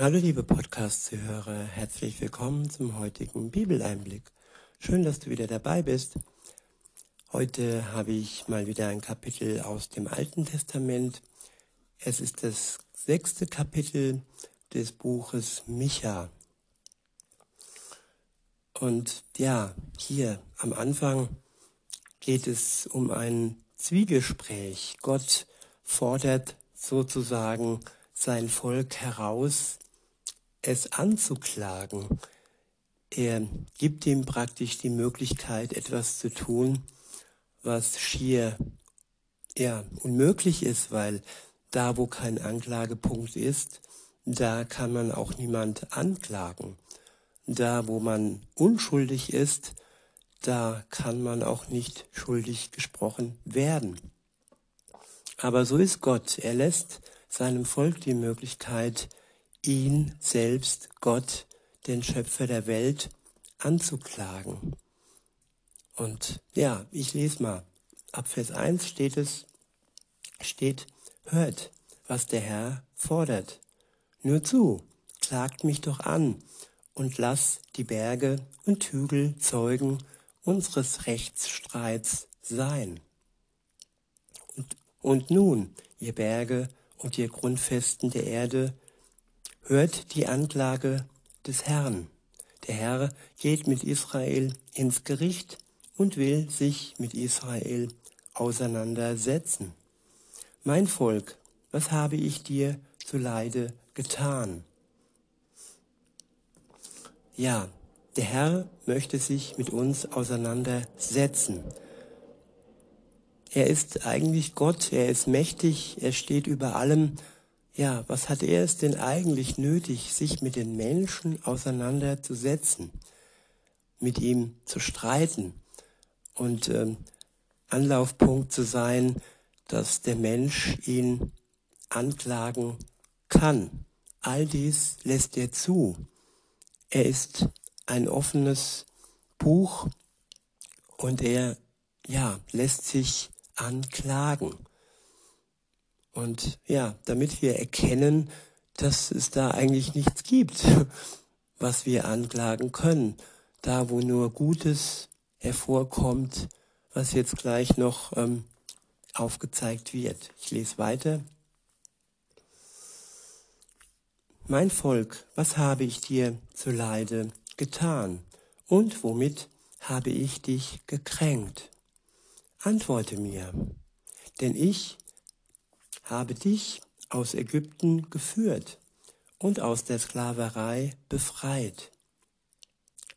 Hallo liebe Podcast-Zuhörer, herzlich willkommen zum heutigen Bibeleinblick. Schön, dass du wieder dabei bist. Heute habe ich mal wieder ein Kapitel aus dem Alten Testament. Es ist das sechste Kapitel des Buches Micha. Und ja, hier am Anfang geht es um ein Zwiegespräch. Gott fordert sozusagen sein Volk heraus, es anzuklagen. Er gibt ihm praktisch die Möglichkeit, etwas zu tun, was schier ja, unmöglich ist, weil da, wo kein Anklagepunkt ist, da kann man auch niemand anklagen. Da, wo man unschuldig ist, da kann man auch nicht schuldig gesprochen werden. Aber so ist Gott. Er lässt seinem Volk die Möglichkeit, ihn selbst, Gott, den Schöpfer der Welt, anzuklagen. Und ja, ich lese mal. Ab Vers 1 steht es, steht, hört, was der Herr fordert. Nur zu, klagt mich doch an und lass die Berge und Hügel Zeugen unseres Rechtsstreits sein. Und, und nun, ihr Berge und ihr Grundfesten der Erde, hört die Anklage des Herrn. Der Herr geht mit Israel ins Gericht und will sich mit Israel auseinandersetzen. Mein Volk, was habe ich dir zu Leide getan? Ja, der Herr möchte sich mit uns auseinandersetzen. Er ist eigentlich Gott, er ist mächtig, er steht über allem ja, was hat er es denn eigentlich nötig, sich mit den Menschen auseinanderzusetzen, mit ihm zu streiten und ähm, Anlaufpunkt zu sein, dass der Mensch ihn anklagen kann. All dies lässt er zu. Er ist ein offenes Buch und er, ja, lässt sich anklagen. Und ja, damit wir erkennen, dass es da eigentlich nichts gibt, was wir anklagen können. Da, wo nur Gutes hervorkommt, was jetzt gleich noch ähm, aufgezeigt wird. Ich lese weiter. Mein Volk, was habe ich dir zu Leide getan? Und womit habe ich dich gekränkt? Antworte mir, denn ich habe dich aus Ägypten geführt und aus der Sklaverei befreit.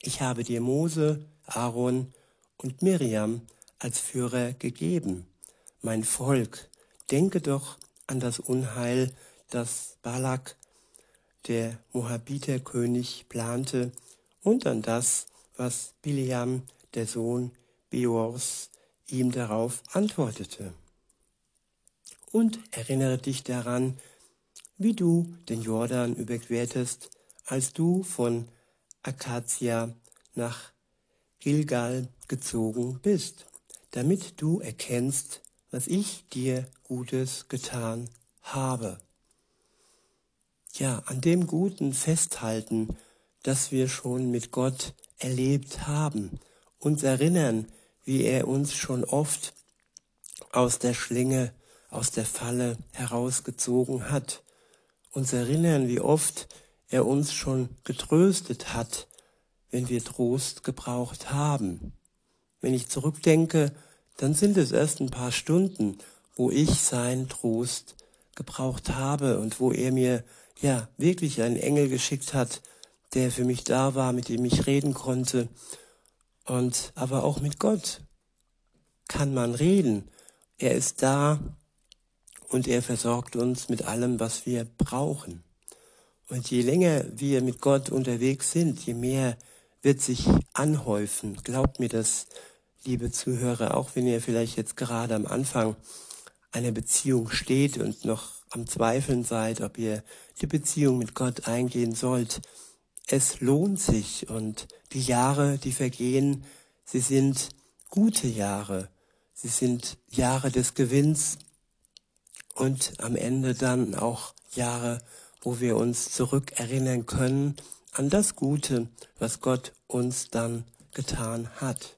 Ich habe dir Mose, Aaron und Miriam als Führer gegeben. Mein Volk, denke doch an das Unheil, das Balak, der Moabiterkönig, plante und an das, was Biliam, der Sohn Beors, ihm darauf antwortete und erinnere dich daran, wie du den Jordan überquertest, als du von Akatia nach Gilgal gezogen bist, damit du erkennst, was ich dir Gutes getan habe. Ja, an dem Guten festhalten, das wir schon mit Gott erlebt haben, uns erinnern, wie er uns schon oft aus der Schlinge aus der Falle herausgezogen hat, uns erinnern, wie oft er uns schon getröstet hat, wenn wir Trost gebraucht haben. Wenn ich zurückdenke, dann sind es erst ein paar Stunden, wo ich seinen Trost gebraucht habe und wo er mir ja wirklich einen Engel geschickt hat, der für mich da war, mit dem ich reden konnte. Und aber auch mit Gott kann man reden. Er ist da, und er versorgt uns mit allem, was wir brauchen. Und je länger wir mit Gott unterwegs sind, je mehr wird sich anhäufen. Glaubt mir das, liebe Zuhörer, auch wenn ihr vielleicht jetzt gerade am Anfang einer Beziehung steht und noch am Zweifeln seid, ob ihr die Beziehung mit Gott eingehen sollt. Es lohnt sich und die Jahre, die vergehen, sie sind gute Jahre. Sie sind Jahre des Gewinns, und am Ende dann auch Jahre, wo wir uns zurückerinnern können an das Gute, was Gott uns dann getan hat.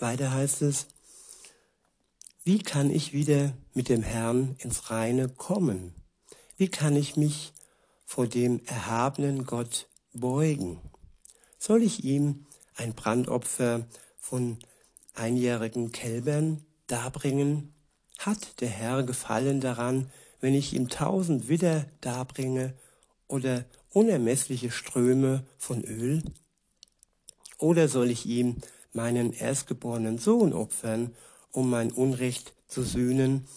Weiter heißt es, wie kann ich wieder mit dem Herrn ins Reine kommen? Wie kann ich mich vor dem erhabenen Gott beugen? Soll ich ihm ein Brandopfer von einjährigen Kälbern darbringen? Hat der Herr Gefallen daran, wenn ich ihm tausend Widder darbringe oder unermessliche Ströme von Öl? Oder soll ich ihm meinen erstgeborenen Sohn opfern, um mein Unrecht zu sühnen,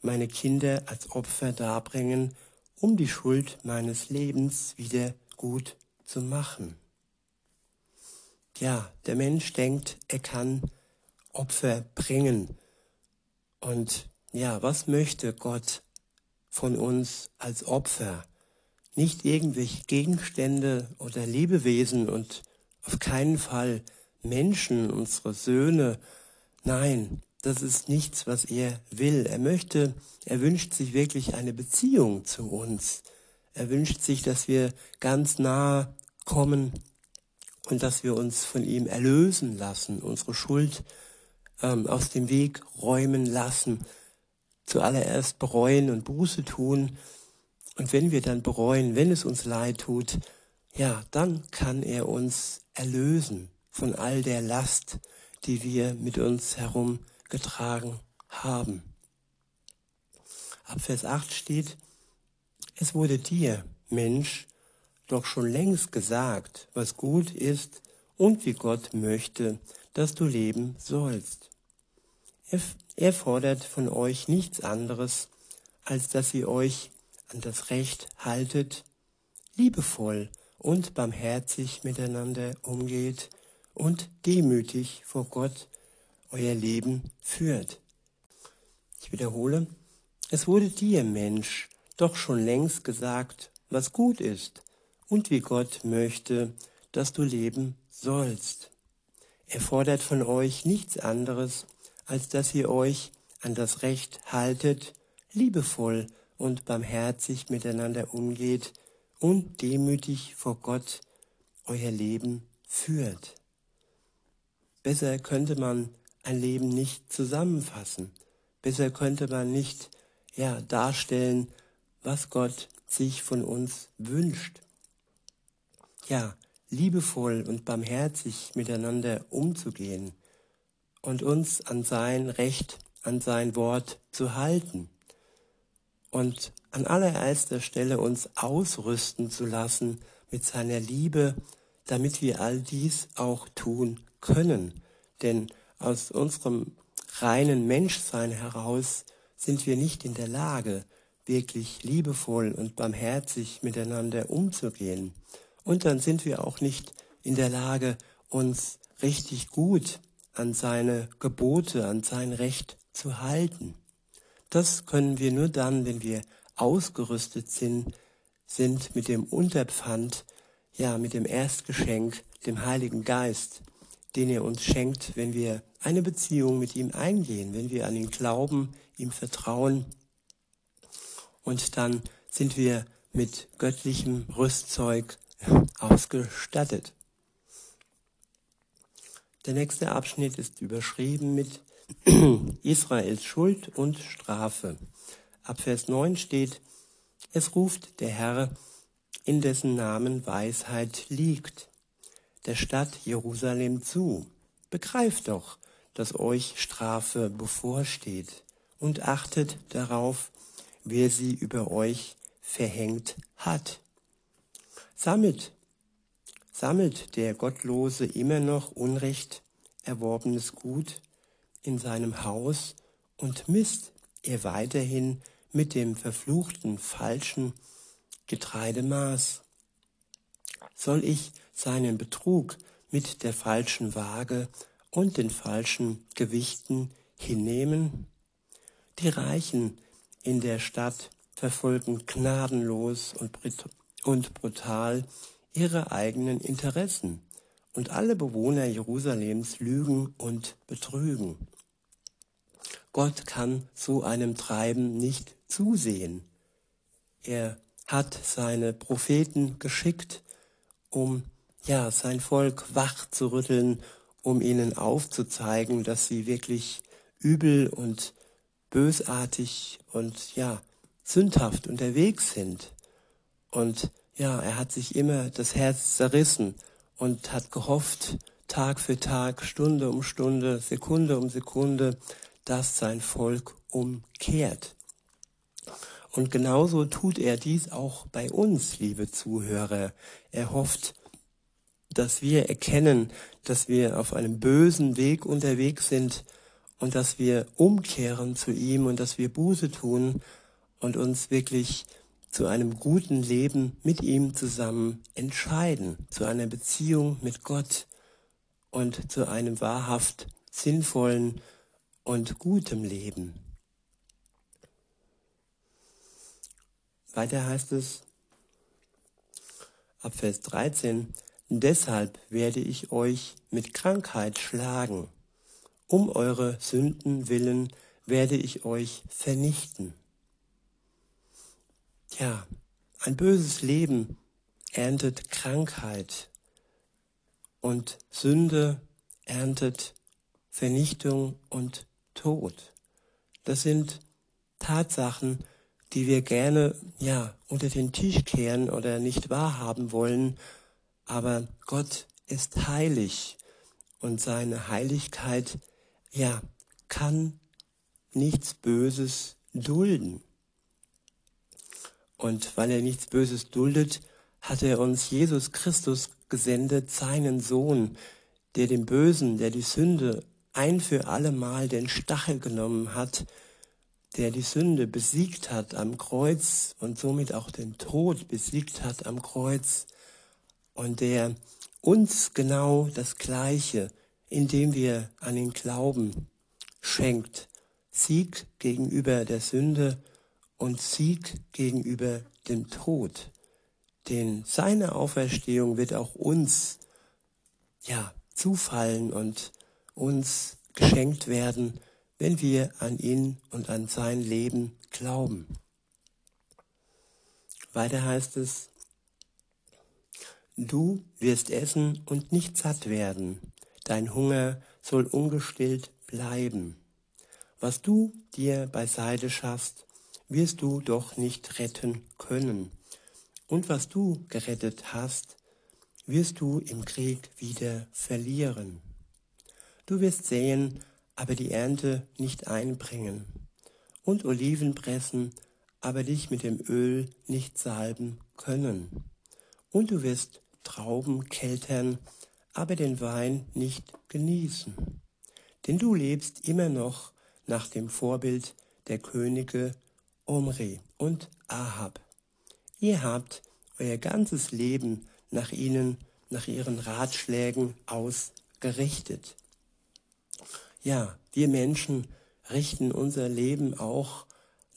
meine Kinder als Opfer darbringen, um die Schuld meines Lebens wieder gut zu machen. Ja, der Mensch denkt, er kann Opfer bringen. Und ja, was möchte Gott von uns als Opfer? Nicht irgendwelche Gegenstände oder Lebewesen und auf keinen Fall Menschen, unsere Söhne. Nein, das ist nichts, was er will. Er möchte, er wünscht sich wirklich eine Beziehung zu uns. Er wünscht sich, dass wir ganz nahe kommen und dass wir uns von ihm erlösen lassen, unsere Schuld ähm, aus dem Weg räumen lassen, zuallererst bereuen und Buße tun. Und wenn wir dann bereuen, wenn es uns leid tut, ja, dann kann er uns erlösen von all der Last, die wir mit uns herumgetragen haben. Ab Vers 8 steht, es wurde dir, Mensch, doch schon längst gesagt, was gut ist und wie Gott möchte, dass du leben sollst. Er, er fordert von euch nichts anderes, als dass ihr euch an das Recht haltet, liebevoll und barmherzig miteinander umgeht und demütig vor Gott euer Leben führt. Ich wiederhole, es wurde dir, Mensch, doch schon längst gesagt, was gut ist und wie Gott möchte, dass du leben sollst. Er fordert von euch nichts anderes, als dass ihr euch an das Recht haltet, liebevoll und barmherzig miteinander umgeht und demütig vor Gott euer Leben führt. Besser könnte man ein Leben nicht zusammenfassen. Besser könnte man nicht ja, darstellen, was Gott sich von uns wünscht. Ja, liebevoll und barmherzig miteinander umzugehen und uns an sein Recht, an sein Wort zu halten und an allererster Stelle uns ausrüsten zu lassen mit seiner Liebe, damit wir all dies auch tun können. Denn aus unserem reinen Menschsein heraus sind wir nicht in der Lage, wirklich liebevoll und barmherzig miteinander umzugehen. Und dann sind wir auch nicht in der Lage, uns richtig gut an seine Gebote, an sein Recht zu halten. Das können wir nur dann, wenn wir ausgerüstet sind, sind mit dem Unterpfand, ja, mit dem Erstgeschenk, dem Heiligen Geist, den er uns schenkt, wenn wir eine Beziehung mit ihm eingehen, wenn wir an ihn glauben, ihm vertrauen. Und dann sind wir mit göttlichem Rüstzeug ausgestattet. Der nächste Abschnitt ist überschrieben mit Israels Schuld und Strafe. Ab Vers 9 steht, es ruft der Herr, in dessen Namen Weisheit liegt, der Stadt Jerusalem zu. Begreift doch, dass euch Strafe bevorsteht und achtet darauf, wer sie über euch verhängt hat. Sammelt, sammelt der Gottlose immer noch Unrecht erworbenes Gut in seinem Haus und misst er weiterhin mit dem verfluchten falschen Getreidemaß? Soll ich seinen Betrug mit der falschen Waage und den falschen Gewichten hinnehmen? Die Reichen in der Stadt verfolgen gnadenlos und brutal ihre eigenen Interessen, und alle Bewohner Jerusalems lügen und betrügen. Gott kann so einem Treiben nicht zusehen. Er hat seine Propheten geschickt, um ja sein Volk wach zu rütteln, um ihnen aufzuzeigen, dass sie wirklich übel und bösartig und ja sündhaft unterwegs sind. Und ja, er hat sich immer das Herz zerrissen und hat gehofft, Tag für Tag, Stunde um Stunde, Sekunde um Sekunde, dass sein Volk umkehrt. Und genauso tut er dies auch bei uns, liebe Zuhörer. Er hofft, dass wir erkennen, dass wir auf einem bösen Weg unterwegs sind und dass wir umkehren zu ihm und dass wir Buße tun und uns wirklich zu einem guten Leben mit ihm zusammen entscheiden, zu einer Beziehung mit Gott und zu einem wahrhaft sinnvollen und gutem Leben. Weiter heißt es ab Vers 13, deshalb werde ich euch mit Krankheit schlagen, um eure Sünden willen werde ich euch vernichten. Ja, ein böses Leben erntet Krankheit und Sünde erntet Vernichtung und Tod. Das sind Tatsachen, die wir gerne ja unter den Tisch kehren oder nicht wahrhaben wollen, aber Gott ist heilig und seine Heiligkeit ja kann nichts Böses dulden. Und weil er nichts Böses duldet, hat er uns Jesus Christus gesendet, seinen Sohn, der dem Bösen, der die Sünde ein für allemal den Stachel genommen hat, der die Sünde besiegt hat am Kreuz und somit auch den Tod besiegt hat am Kreuz und der uns genau das Gleiche, indem wir an ihn glauben, schenkt. Sieg gegenüber der Sünde und Sieg gegenüber dem Tod. Denn seine Auferstehung wird auch uns, ja, zufallen und uns geschenkt werden, wenn wir an ihn und an sein Leben glauben. Weiter heißt es, du wirst essen und nicht satt werden, dein Hunger soll ungestillt bleiben. Was du dir beiseite schaffst, wirst du doch nicht retten können. Und was du gerettet hast, wirst du im Krieg wieder verlieren. Du wirst säen, aber die Ernte nicht einbringen, und Oliven pressen, aber dich mit dem Öl nicht salben können. Und du wirst Trauben keltern, aber den Wein nicht genießen. Denn du lebst immer noch nach dem Vorbild der Könige Omri und Ahab. Ihr habt euer ganzes Leben nach ihnen, nach ihren Ratschlägen ausgerichtet. Ja, wir Menschen richten unser Leben auch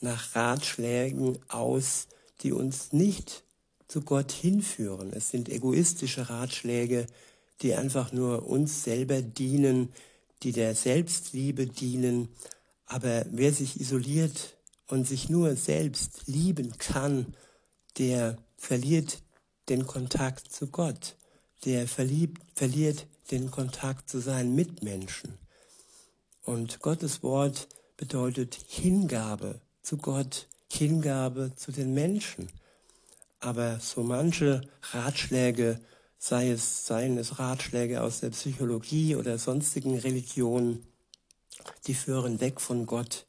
nach Ratschlägen aus, die uns nicht zu Gott hinführen. Es sind egoistische Ratschläge, die einfach nur uns selber dienen, die der Selbstliebe dienen. Aber wer sich isoliert und sich nur selbst lieben kann, der verliert den Kontakt zu Gott, der verliebt, verliert den Kontakt zu seinen Mitmenschen. Und Gottes Wort bedeutet Hingabe zu Gott, Hingabe zu den Menschen. Aber so manche Ratschläge, sei es, seien es Ratschläge aus der Psychologie oder sonstigen Religionen, die führen weg von Gott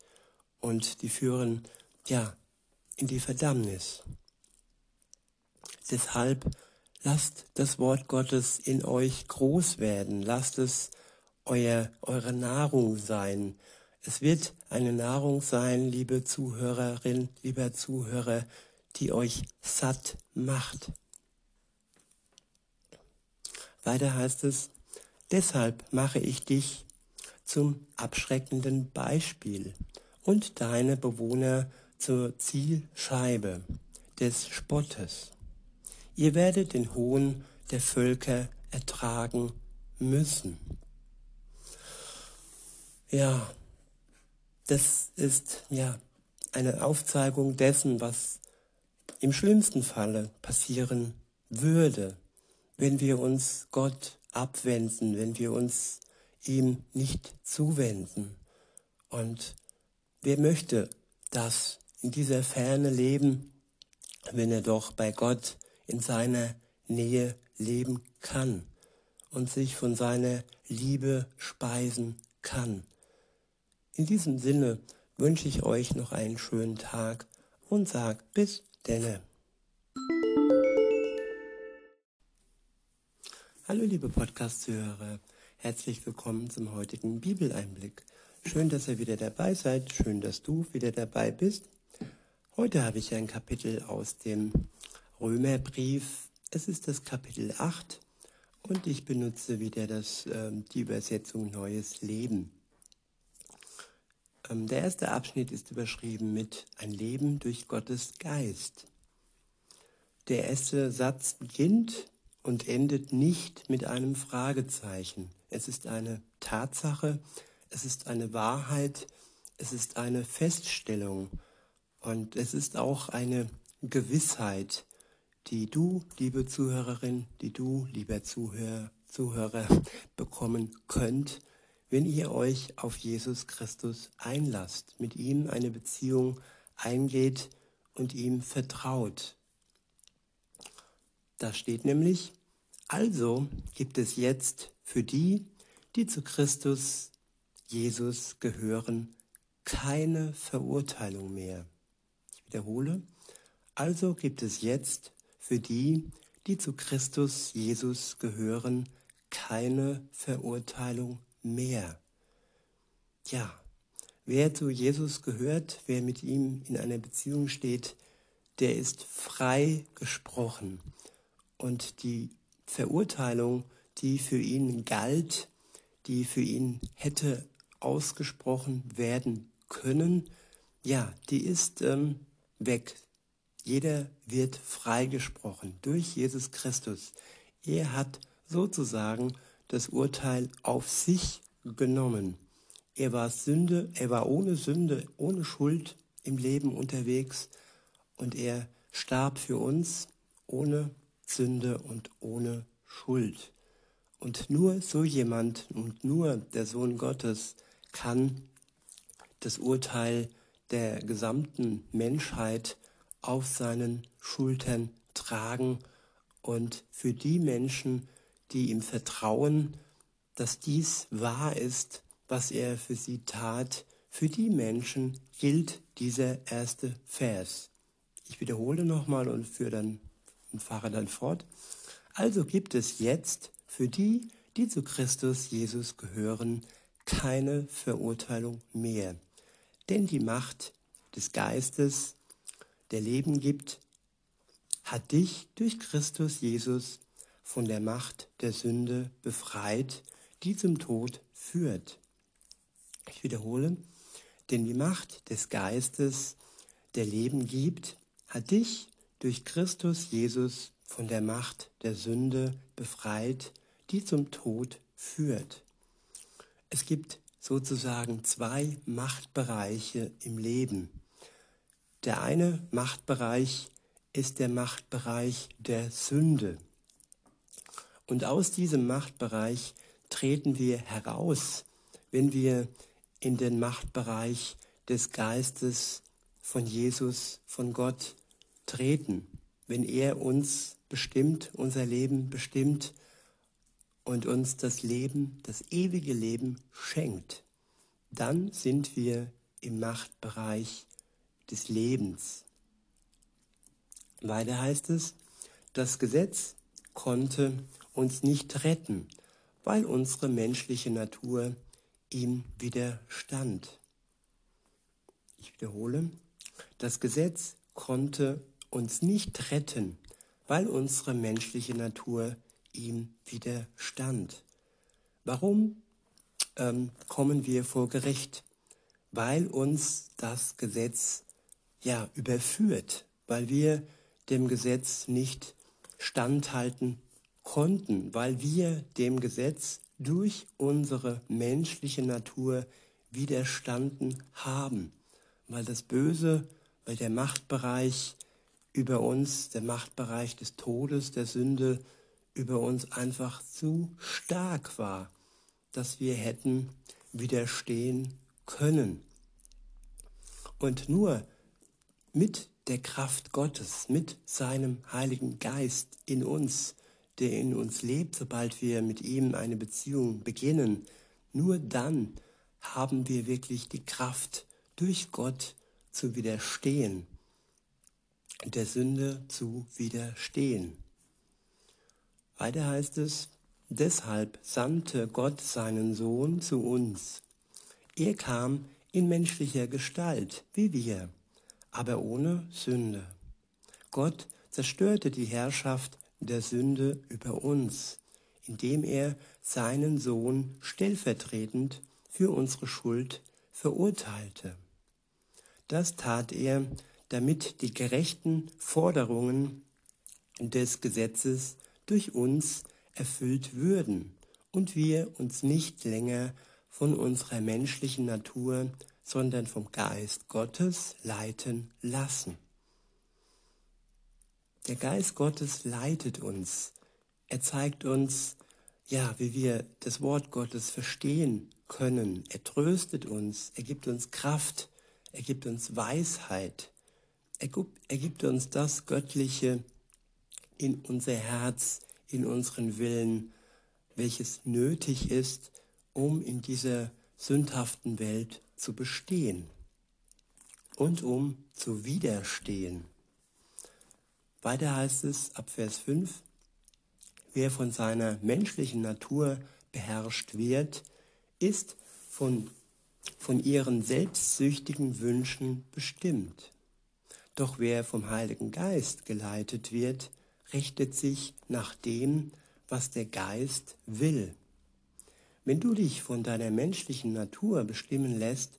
und die führen, ja, in die Verdammnis. Deshalb lasst das Wort Gottes in euch groß werden, lasst es euer, eure Nahrung sein. Es wird eine Nahrung sein, liebe Zuhörerin, lieber Zuhörer, die euch satt macht. Weiter heißt es, deshalb mache ich dich zum abschreckenden Beispiel und deine Bewohner zur Zielscheibe des Spottes. Ihr werdet den Hohn der Völker ertragen müssen. Ja, das ist ja eine Aufzeigung dessen, was im schlimmsten Falle passieren würde, wenn wir uns Gott abwenden, wenn wir uns ihm nicht zuwenden. Und wer möchte das in dieser Ferne leben, wenn er doch bei Gott in seiner Nähe leben kann und sich von seiner Liebe speisen kann. In diesem Sinne wünsche ich euch noch einen schönen Tag und sag bis denne. Hallo liebe Podcast-Zuhörer, herzlich willkommen zum heutigen Bibeleinblick. Schön, dass ihr wieder dabei seid, schön, dass du wieder dabei bist. Heute habe ich ein Kapitel aus dem Römerbrief. Es ist das Kapitel 8 und ich benutze wieder das, äh, die Übersetzung Neues Leben. Ähm, der erste Abschnitt ist überschrieben mit Ein Leben durch Gottes Geist. Der erste Satz beginnt und endet nicht mit einem Fragezeichen. Es ist eine Tatsache, es ist eine Wahrheit, es ist eine Feststellung und es ist auch eine Gewissheit, die du, liebe Zuhörerin, die du, lieber Zuhörer, Zuhörer, bekommen könnt, wenn ihr euch auf Jesus Christus einlasst, mit ihm eine Beziehung eingeht und ihm vertraut. Da steht nämlich, also gibt es jetzt für die, die zu Christus Jesus gehören, keine Verurteilung mehr. Ich wiederhole, also gibt es jetzt für die, die zu Christus Jesus gehören, keine Verurteilung mehr. Ja, wer zu Jesus gehört, wer mit ihm in einer Beziehung steht, der ist frei gesprochen und die Verurteilung, die für ihn galt, die für ihn hätte ausgesprochen werden können, ja, die ist ähm, weg. Jeder wird freigesprochen durch Jesus Christus. Er hat sozusagen das Urteil auf sich genommen. Er war Sünde, er war ohne Sünde, ohne Schuld im Leben unterwegs und er starb für uns ohne Sünde und ohne Schuld. Und nur so jemand und nur der Sohn Gottes kann das Urteil der gesamten Menschheit auf seinen Schultern tragen und für die Menschen, die ihm vertrauen, dass dies wahr ist, was er für sie tat, für die Menschen gilt dieser erste Vers. Ich wiederhole nochmal und dann und fahre dann fort. Also gibt es jetzt für die, die zu Christus Jesus gehören, keine Verurteilung mehr. Denn die Macht des Geistes, der Leben gibt, hat dich durch Christus Jesus von der Macht der Sünde befreit, die zum Tod führt. Ich wiederhole, denn die Macht des Geistes, der Leben gibt, hat dich durch Christus Jesus von der Macht der Sünde befreit, die zum Tod führt. Es gibt sozusagen zwei Machtbereiche im Leben. Der eine Machtbereich ist der Machtbereich der Sünde. Und aus diesem Machtbereich treten wir heraus, wenn wir in den Machtbereich des Geistes von Jesus, von Gott treten, wenn er uns bestimmt, unser Leben bestimmt und uns das Leben, das ewige Leben schenkt, dann sind wir im Machtbereich des Lebens. Weiter heißt es, das Gesetz konnte uns nicht retten, weil unsere menschliche Natur ihm widerstand. Ich wiederhole, das Gesetz konnte uns nicht retten, weil unsere menschliche Natur ihm widerstand. Warum ähm, kommen wir vor Gericht? Weil uns das Gesetz ja überführt, weil wir dem Gesetz nicht standhalten konnten, weil wir dem Gesetz durch unsere menschliche Natur widerstanden haben, weil das Böse, weil der Machtbereich über uns, der Machtbereich des Todes, der Sünde über uns einfach zu stark war, dass wir hätten widerstehen können. Und nur mit der Kraft Gottes, mit seinem Heiligen Geist in uns, der in uns lebt, sobald wir mit ihm eine Beziehung beginnen, nur dann haben wir wirklich die Kraft, durch Gott zu widerstehen, der Sünde zu widerstehen. Weiter heißt es, deshalb sandte Gott seinen Sohn zu uns. Er kam in menschlicher Gestalt, wie wir, aber ohne Sünde. Gott zerstörte die Herrschaft der Sünde über uns, indem er seinen Sohn stellvertretend für unsere Schuld verurteilte. Das tat er, damit die gerechten Forderungen des Gesetzes durch uns erfüllt würden und wir uns nicht länger von unserer menschlichen Natur, sondern vom Geist Gottes leiten lassen. Der Geist Gottes leitet uns. Er zeigt uns, ja, wie wir das Wort Gottes verstehen können. Er tröstet uns, er gibt uns Kraft, er gibt uns Weisheit, er gibt uns das Göttliche in unser Herz, in unseren Willen, welches nötig ist, um in dieser sündhaften Welt zu bestehen und um zu widerstehen. Weiter heißt es ab Vers 5, wer von seiner menschlichen Natur beherrscht wird, ist von, von ihren selbstsüchtigen Wünschen bestimmt. Doch wer vom Heiligen Geist geleitet wird, richtet sich nach dem, was der Geist will. Wenn du dich von deiner menschlichen Natur bestimmen lässt,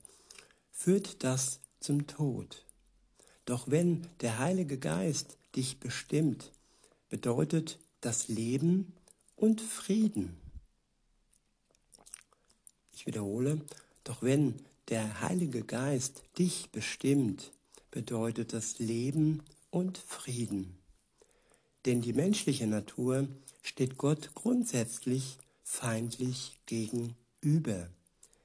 führt das zum Tod. Doch wenn der Heilige Geist dich bestimmt, bedeutet das Leben und Frieden. Ich wiederhole, doch wenn der Heilige Geist dich bestimmt, bedeutet das Leben und Frieden. Denn die menschliche Natur steht Gott grundsätzlich feindlich gegenüber.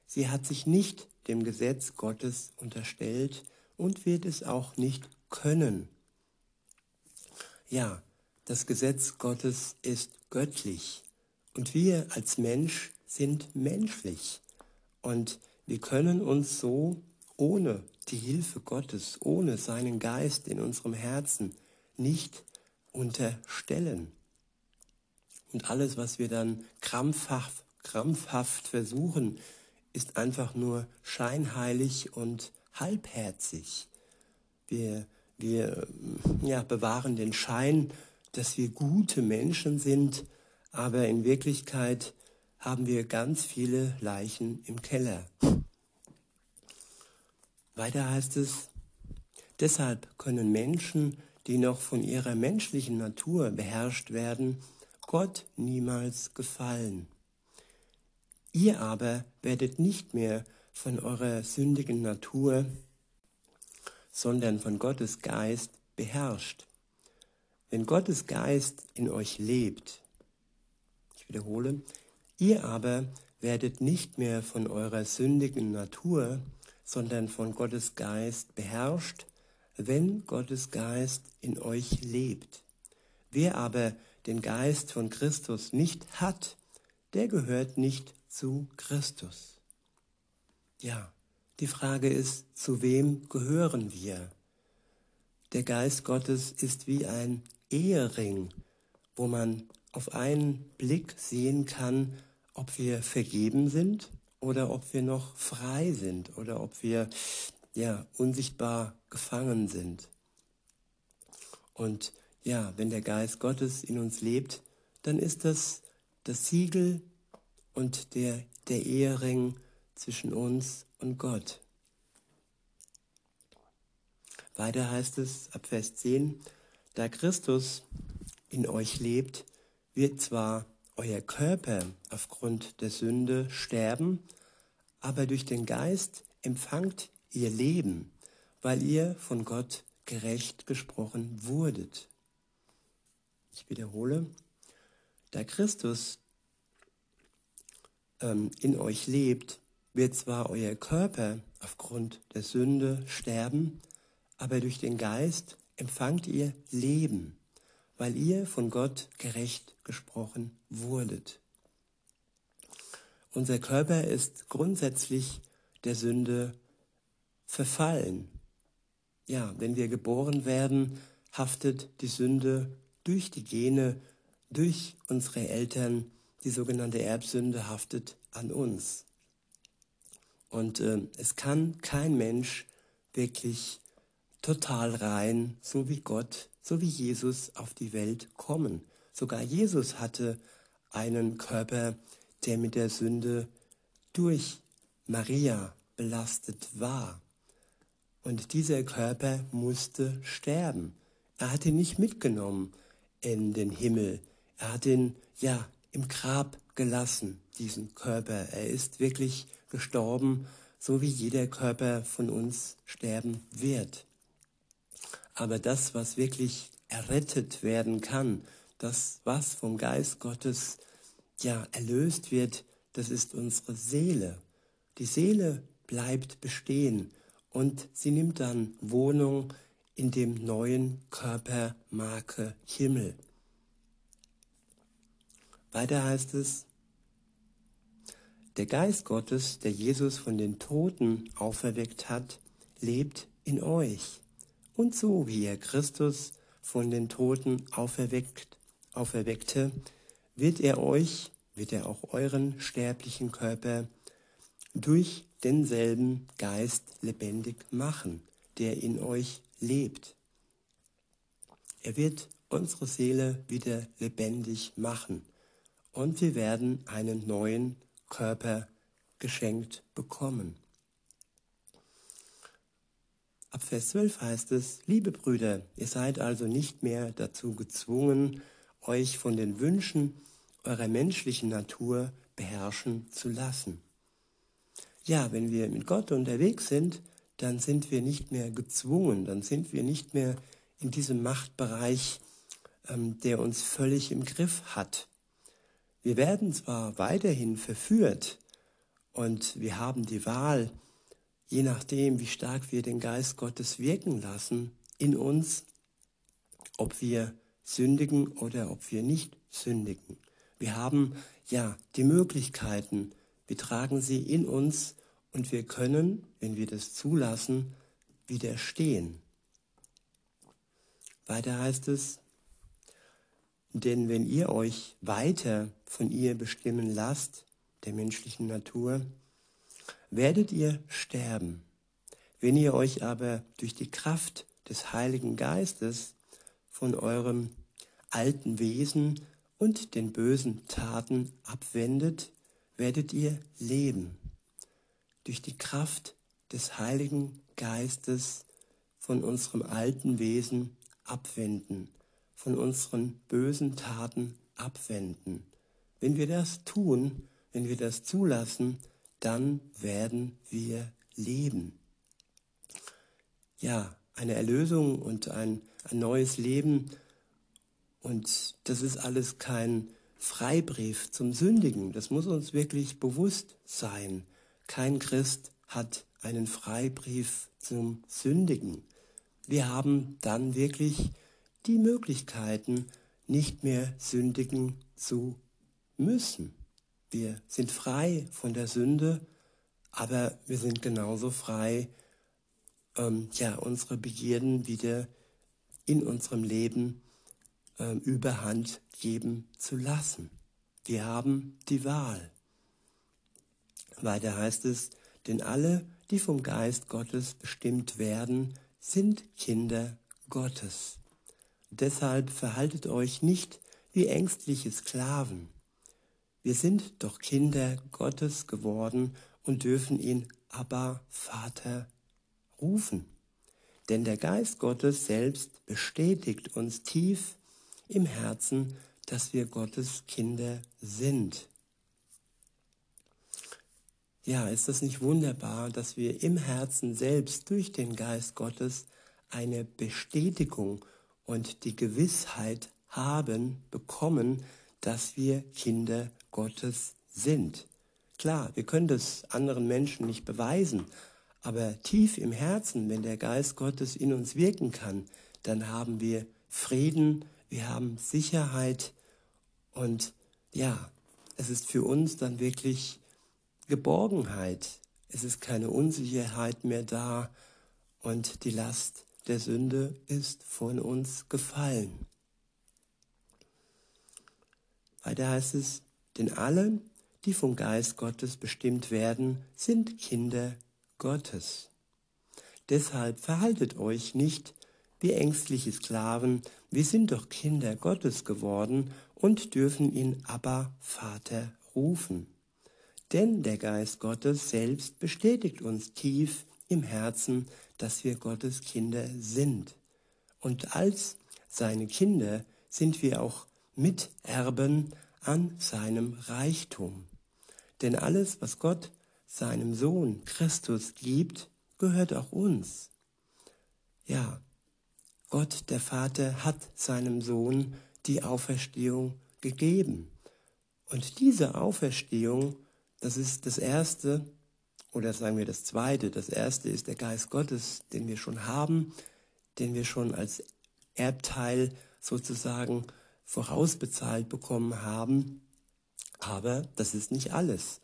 Sie hat sich nicht dem Gesetz Gottes unterstellt und wird es auch nicht können. Ja, das Gesetz Gottes ist göttlich und wir als Mensch sind menschlich und wir können uns so ohne die Hilfe Gottes, ohne seinen Geist in unserem Herzen nicht unterstellen. Und alles, was wir dann krampfhaft, krampfhaft versuchen, ist einfach nur scheinheilig und halbherzig. Wir, wir ja, bewahren den Schein, dass wir gute Menschen sind, aber in Wirklichkeit haben wir ganz viele Leichen im Keller. Weiter heißt es, deshalb können Menschen, die noch von ihrer menschlichen Natur beherrscht werden, Gott niemals gefallen. Ihr aber werdet nicht mehr von eurer sündigen Natur, sondern von Gottes Geist beherrscht. Wenn Gottes Geist in euch lebt, ich wiederhole, ihr aber werdet nicht mehr von eurer sündigen Natur, sondern von Gottes Geist beherrscht, wenn Gottes Geist in euch lebt. Wer aber den Geist von Christus nicht hat, der gehört nicht zu Christus. Ja, die Frage ist, zu wem gehören wir? Der Geist Gottes ist wie ein Ehering, wo man auf einen Blick sehen kann, ob wir vergeben sind oder ob wir noch frei sind oder ob wir ja unsichtbar gefangen sind. Und ja, wenn der Geist Gottes in uns lebt, dann ist das das Siegel und der, der Ehering zwischen uns und Gott. Weiter heißt es ab Vers 10, da Christus in euch lebt, wird zwar euer Körper aufgrund der Sünde sterben, aber durch den Geist empfangt ihr Leben, weil ihr von Gott gerecht gesprochen wurdet. Ich wiederhole, da Christus ähm, in euch lebt, wird zwar euer Körper aufgrund der Sünde sterben, aber durch den Geist empfangt ihr Leben, weil ihr von Gott gerecht gesprochen wurdet. Unser Körper ist grundsätzlich der Sünde verfallen. Ja, wenn wir geboren werden, haftet die Sünde durch die Gene, durch unsere Eltern, die sogenannte Erbsünde haftet an uns. Und äh, es kann kein Mensch wirklich total rein, so wie Gott, so wie Jesus auf die Welt kommen. Sogar Jesus hatte einen Körper, der mit der Sünde durch Maria belastet war. Und dieser Körper musste sterben. Er hat ihn nicht mitgenommen in den Himmel. Er hat ihn ja im Grab gelassen, diesen Körper. Er ist wirklich gestorben, so wie jeder Körper von uns sterben wird. Aber das, was wirklich errettet werden kann, das, was vom Geist Gottes ja erlöst wird, das ist unsere Seele. Die Seele bleibt bestehen und sie nimmt dann Wohnung in dem neuen Körper Marke Himmel. Weiter heißt es, der Geist Gottes, der Jesus von den Toten auferweckt hat, lebt in euch. Und so wie er Christus von den Toten auferweckt, auferweckte, wird er euch, wird er auch euren sterblichen Körper durch denselben Geist lebendig machen, der in euch lebt. Er wird unsere Seele wieder lebendig machen und wir werden einen neuen Körper geschenkt bekommen. Ab Vers 12 heißt es, liebe Brüder, ihr seid also nicht mehr dazu gezwungen, euch von den Wünschen eurer menschlichen Natur beherrschen zu lassen. Ja, wenn wir mit Gott unterwegs sind, dann sind wir nicht mehr gezwungen, dann sind wir nicht mehr in diesem Machtbereich, ähm, der uns völlig im Griff hat. Wir werden zwar weiterhin verführt und wir haben die Wahl, je nachdem, wie stark wir den Geist Gottes wirken lassen in uns, ob wir sündigen oder ob wir nicht sündigen. Wir haben ja die Möglichkeiten, wir tragen sie in uns und wir können, wenn wir das zulassen, widerstehen. Weiter heißt es, denn wenn ihr euch weiter von ihr bestimmen lasst, der menschlichen Natur, werdet ihr sterben. Wenn ihr euch aber durch die Kraft des Heiligen Geistes von eurem alten Wesen und den bösen Taten abwendet, werdet ihr leben. Durch die Kraft des Heiligen Geistes von unserem alten Wesen abwenden, von unseren bösen Taten abwenden. Wenn wir das tun, wenn wir das zulassen, dann werden wir leben. Ja, eine Erlösung und ein, ein neues Leben. Und das ist alles kein Freibrief zum Sündigen. Das muss uns wirklich bewusst sein. Kein Christ hat einen Freibrief zum Sündigen. Wir haben dann wirklich die Möglichkeiten, nicht mehr sündigen zu müssen. Wir sind frei von der Sünde, aber wir sind genauso frei, ähm, ja, unsere Begierden wieder in unserem Leben ähm, überhand geben zu lassen. Wir haben die Wahl. Weiter heißt es, denn alle, die vom Geist Gottes bestimmt werden, sind Kinder Gottes. Deshalb verhaltet euch nicht wie ängstliche Sklaven. Wir sind doch Kinder Gottes geworden und dürfen ihn Abba Vater rufen. Denn der Geist Gottes selbst bestätigt uns tief im Herzen, dass wir Gottes Kinder sind. Ja, ist das nicht wunderbar, dass wir im Herzen selbst durch den Geist Gottes eine Bestätigung und die Gewissheit haben, bekommen, dass wir Kinder Gottes sind. Klar, wir können das anderen Menschen nicht beweisen, aber tief im Herzen, wenn der Geist Gottes in uns wirken kann, dann haben wir Frieden, wir haben Sicherheit und ja, es ist für uns dann wirklich Geborgenheit. Es ist keine Unsicherheit mehr da und die Last der Sünde ist von uns gefallen. Weiter heißt es, denn alle, die vom Geist Gottes bestimmt werden, sind Kinder Gottes. Deshalb verhaltet euch nicht wie ängstliche Sklaven, wir sind doch Kinder Gottes geworden und dürfen ihn Abba Vater rufen. Denn der Geist Gottes selbst bestätigt uns tief im Herzen, dass wir Gottes Kinder sind. Und als seine Kinder sind wir auch Miterben an seinem Reichtum. Denn alles, was Gott seinem Sohn Christus gibt, gehört auch uns. Ja, Gott der Vater hat seinem Sohn die Auferstehung gegeben. Und diese Auferstehung, das ist das Erste, oder sagen wir das Zweite. Das Erste ist der Geist Gottes, den wir schon haben, den wir schon als Erbteil sozusagen vorausbezahlt bekommen haben. Aber das ist nicht alles.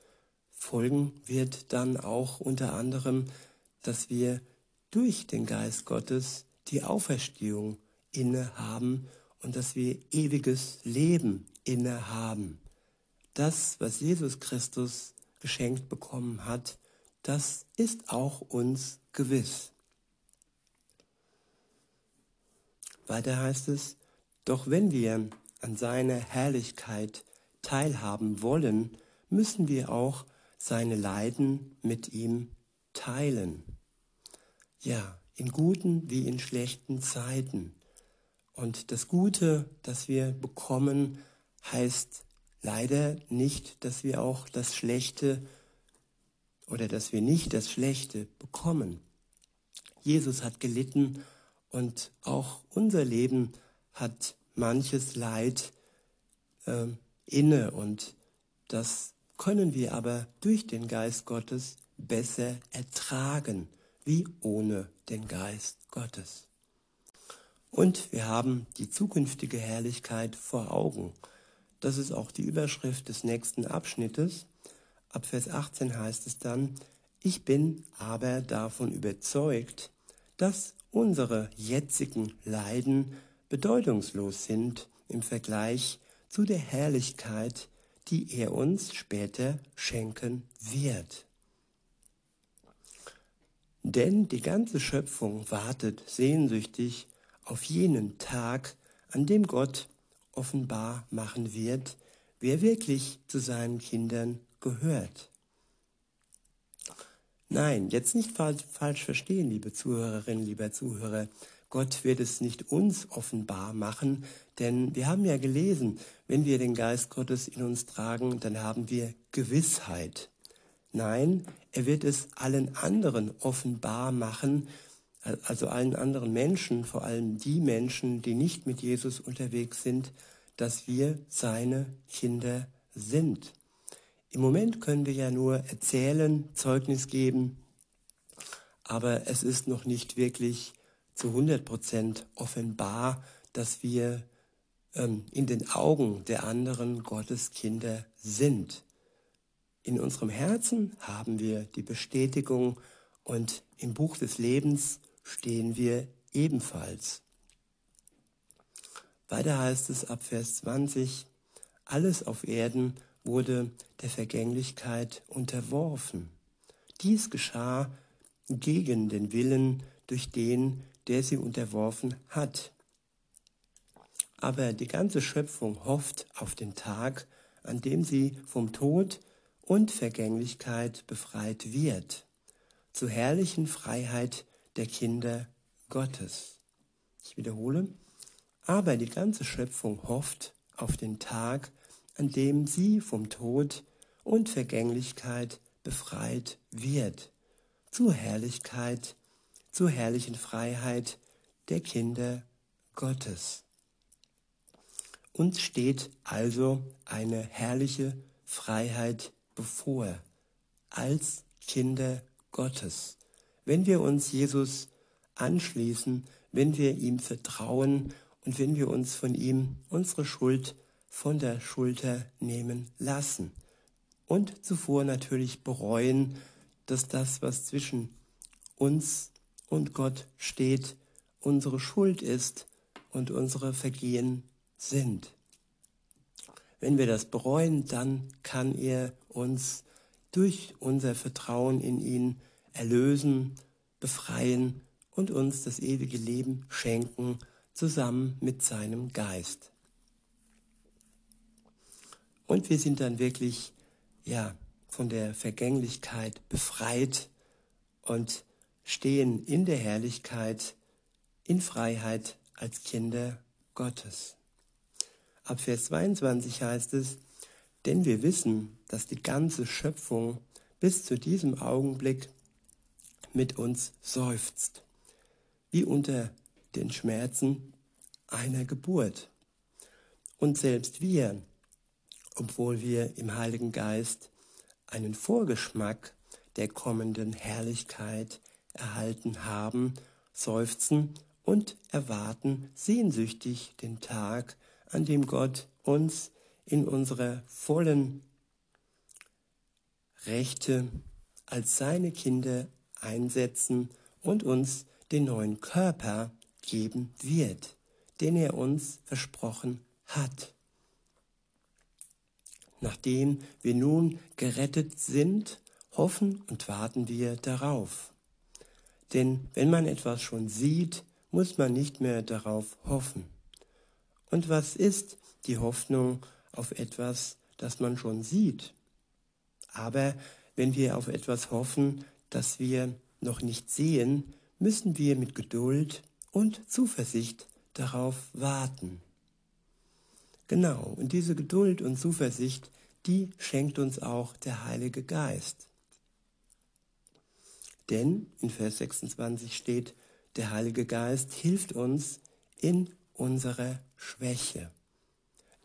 Folgen wird dann auch unter anderem, dass wir durch den Geist Gottes die Auferstehung innehaben und dass wir ewiges Leben innehaben. Das, was Jesus Christus geschenkt bekommen hat, das ist auch uns gewiss. Weiter heißt es, doch wenn wir an seiner Herrlichkeit teilhaben wollen, müssen wir auch seine Leiden mit ihm teilen. Ja, in guten wie in schlechten Zeiten. Und das Gute, das wir bekommen, heißt leider nicht, dass wir auch das Schlechte oder dass wir nicht das Schlechte bekommen. Jesus hat gelitten und auch unser Leben hat manches Leid äh, inne und das können wir aber durch den Geist Gottes besser ertragen, wie ohne den Geist Gottes. Und wir haben die zukünftige Herrlichkeit vor Augen. Das ist auch die Überschrift des nächsten Abschnittes. Ab Vers 18 heißt es dann, ich bin aber davon überzeugt, dass unsere jetzigen Leiden bedeutungslos sind im Vergleich zu der Herrlichkeit, die er uns später schenken wird. Denn die ganze Schöpfung wartet sehnsüchtig auf jenen Tag, an dem Gott offenbar machen wird, wer wirklich zu seinen Kindern gehört. Nein, jetzt nicht falsch verstehen, liebe Zuhörerinnen, lieber Zuhörer. Gott wird es nicht uns offenbar machen, denn wir haben ja gelesen, wenn wir den Geist Gottes in uns tragen, dann haben wir Gewissheit. Nein, er wird es allen anderen offenbar machen, also allen anderen Menschen, vor allem die Menschen, die nicht mit Jesus unterwegs sind, dass wir seine Kinder sind. Im Moment können wir ja nur erzählen, Zeugnis geben, aber es ist noch nicht wirklich zu 100 Prozent offenbar, dass wir ähm, in den Augen der anderen Gottes Kinder sind. In unserem Herzen haben wir die Bestätigung und im Buch des Lebens stehen wir ebenfalls. Weiter heißt es ab Vers 20, alles auf Erden wurde der Vergänglichkeit unterworfen. Dies geschah gegen den Willen, durch den, der sie unterworfen hat. Aber die ganze Schöpfung hofft auf den Tag, an dem sie vom Tod und Vergänglichkeit befreit wird, zur herrlichen Freiheit der Kinder Gottes. Ich wiederhole, aber die ganze Schöpfung hofft auf den Tag, an dem sie vom Tod und Vergänglichkeit befreit wird, zur Herrlichkeit, zur herrlichen Freiheit der Kinder Gottes. Uns steht also eine herrliche Freiheit bevor als Kinder Gottes. Wenn wir uns Jesus anschließen, wenn wir ihm vertrauen und wenn wir uns von ihm unsere Schuld von der Schulter nehmen lassen. Und zuvor natürlich bereuen, dass das, was zwischen uns und Gott steht, unsere Schuld ist und unsere Vergehen sind. Wenn wir das bereuen, dann kann er uns durch unser Vertrauen in ihn erlösen, befreien und uns das ewige Leben schenken, zusammen mit seinem Geist. Und wir sind dann wirklich, ja, von der Vergänglichkeit befreit und stehen in der Herrlichkeit, in Freiheit als Kinder Gottes. Ab Vers 22 heißt es, denn wir wissen, dass die ganze Schöpfung bis zu diesem Augenblick mit uns seufzt, wie unter den Schmerzen einer Geburt. Und selbst wir, obwohl wir im Heiligen Geist einen Vorgeschmack der kommenden Herrlichkeit erhalten haben, seufzen und erwarten sehnsüchtig den Tag, an dem Gott uns in unserer vollen Rechte als seine Kinder einsetzen und uns den neuen Körper geben wird, den er uns versprochen hat. Nachdem wir nun gerettet sind, hoffen und warten wir darauf. Denn wenn man etwas schon sieht, muss man nicht mehr darauf hoffen. Und was ist die Hoffnung auf etwas, das man schon sieht? Aber wenn wir auf etwas hoffen, das wir noch nicht sehen, müssen wir mit Geduld und Zuversicht darauf warten. Genau, und diese Geduld und Zuversicht, die schenkt uns auch der Heilige Geist. Denn in Vers 26 steht, der Heilige Geist hilft uns in unserer Schwäche.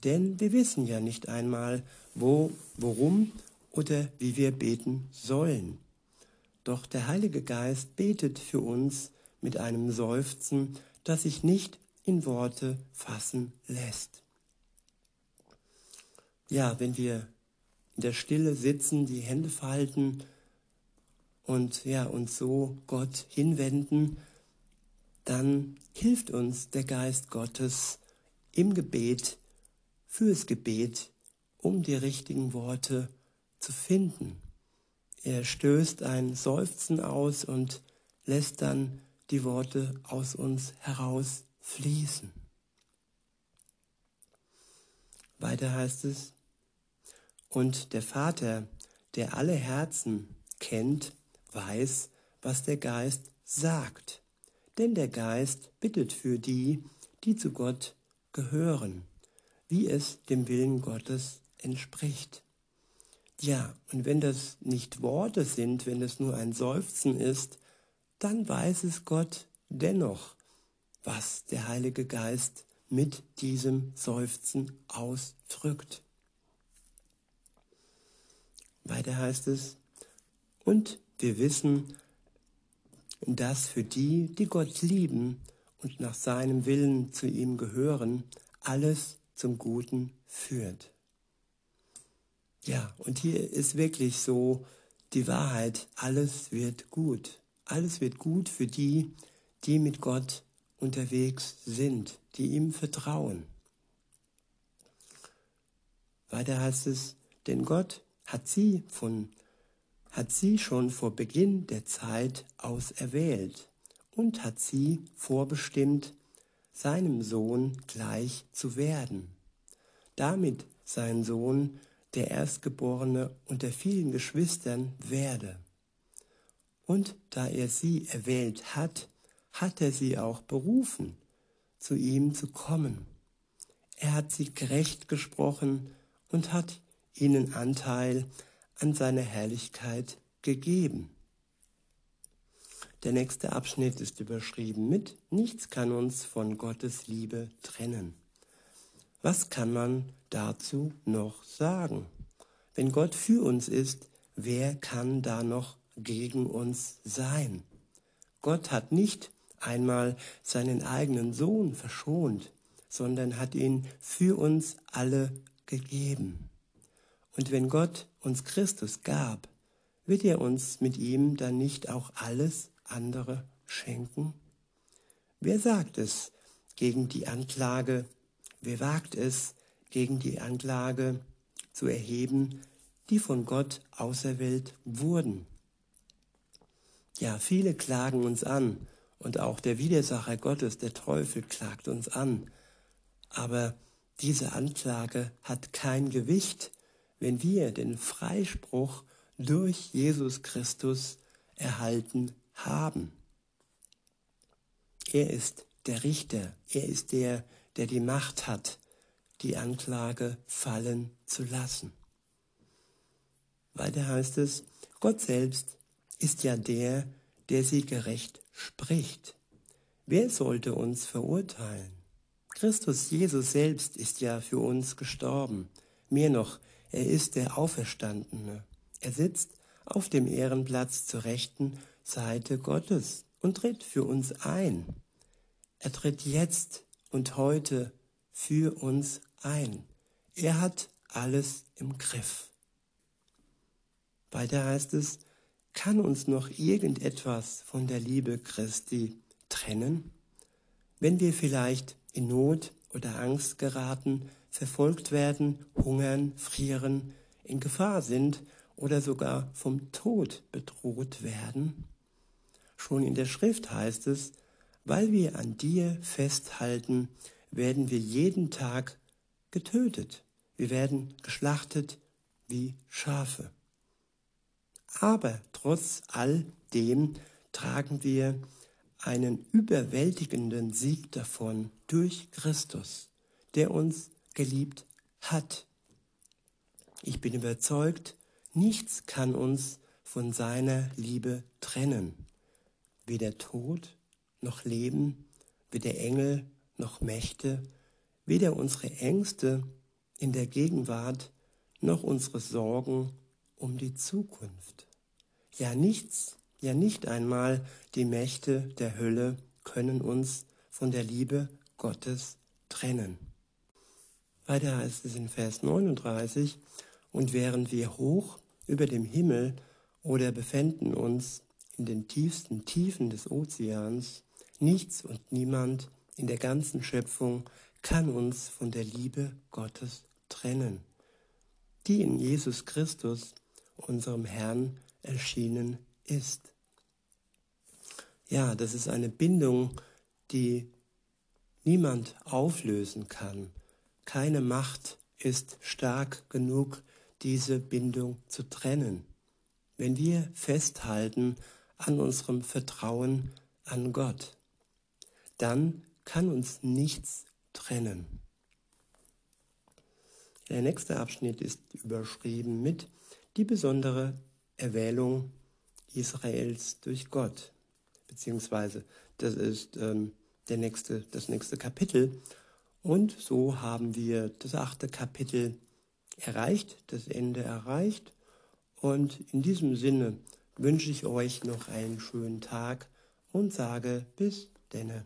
Denn wir wissen ja nicht einmal, wo, worum oder wie wir beten sollen. Doch der Heilige Geist betet für uns mit einem Seufzen, das sich nicht in Worte fassen lässt. Ja, wenn wir in der Stille sitzen, die Hände falten und ja, uns so Gott hinwenden, dann hilft uns der Geist Gottes im Gebet, fürs Gebet, um die richtigen Worte zu finden. Er stößt ein Seufzen aus und lässt dann die Worte aus uns heraus fließen. Weiter heißt es, und der Vater, der alle Herzen kennt, weiß, was der Geist sagt. Denn der Geist bittet für die, die zu Gott gehören, wie es dem Willen Gottes entspricht. Ja, und wenn das nicht Worte sind, wenn es nur ein Seufzen ist, dann weiß es Gott dennoch, was der Heilige Geist mit diesem Seufzen ausdrückt. Weiter heißt es, und wir wissen, dass für die, die Gott lieben und nach seinem Willen zu ihm gehören, alles zum Guten führt. Ja, und hier ist wirklich so die Wahrheit, alles wird gut. Alles wird gut für die, die mit Gott unterwegs sind, die ihm vertrauen. Weiter heißt es, denn Gott hat sie von hat sie schon vor Beginn der Zeit auserwählt und hat sie vorbestimmt, seinem Sohn gleich zu werden, damit sein Sohn der Erstgeborene unter vielen Geschwistern werde. Und da er sie erwählt hat, hat er sie auch berufen, zu ihm zu kommen. Er hat sie gerecht gesprochen und hat ihnen Anteil an seiner Herrlichkeit gegeben. Der nächste Abschnitt ist überschrieben mit Nichts kann uns von Gottes Liebe trennen. Was kann man dazu noch sagen? Wenn Gott für uns ist, wer kann da noch gegen uns sein? Gott hat nicht einmal seinen eigenen Sohn verschont, sondern hat ihn für uns alle gegeben. Und wenn Gott uns Christus gab, wird er uns mit ihm dann nicht auch alles andere schenken? Wer sagt es gegen die Anklage, wer wagt es gegen die Anklage zu erheben, die von Gott auserwählt wurden? Ja, viele klagen uns an und auch der Widersacher Gottes, der Teufel, klagt uns an. Aber diese Anklage hat kein Gewicht, wenn wir den Freispruch durch Jesus Christus erhalten haben. Er ist der Richter, er ist der, der die Macht hat, die Anklage fallen zu lassen. Weiter heißt es, Gott selbst ist ja der, der sie gerecht spricht. Wer sollte uns verurteilen? Christus Jesus selbst ist ja für uns gestorben. Mehr noch, er ist der Auferstandene. Er sitzt auf dem Ehrenplatz zur rechten Seite Gottes und tritt für uns ein. Er tritt jetzt und heute für uns ein. Er hat alles im Griff. Weiter heißt es, kann uns noch irgendetwas von der Liebe Christi trennen? Wenn wir vielleicht in Not oder Angst geraten, verfolgt werden, hungern, frieren, in Gefahr sind oder sogar vom Tod bedroht werden? Schon in der Schrift heißt es, weil wir an dir festhalten, werden wir jeden Tag getötet. Wir werden geschlachtet wie Schafe. Aber trotz all dem tragen wir einen überwältigenden Sieg davon durch Christus, der uns geliebt hat. Ich bin überzeugt, nichts kann uns von seiner Liebe trennen. Weder Tod noch Leben, weder Engel noch Mächte, weder unsere Ängste in der Gegenwart noch unsere Sorgen um die Zukunft. Ja, nichts ja, nicht einmal die Mächte der Hölle können uns von der Liebe Gottes trennen. Weiter heißt es in Vers 39, und während wir hoch über dem Himmel oder befänden uns in den tiefsten Tiefen des Ozeans, nichts und niemand in der ganzen Schöpfung kann uns von der Liebe Gottes trennen, die in Jesus Christus, unserem Herrn, erschienen ist. Ja, das ist eine Bindung, die niemand auflösen kann. Keine Macht ist stark genug, diese Bindung zu trennen. Wenn wir festhalten an unserem Vertrauen an Gott, dann kann uns nichts trennen. Der nächste Abschnitt ist überschrieben mit die besondere Erwählung Israels durch Gott, beziehungsweise das ist ähm, der nächste, das nächste Kapitel. Und so haben wir das achte Kapitel erreicht, das Ende erreicht. Und in diesem Sinne wünsche ich euch noch einen schönen Tag und sage bis denne.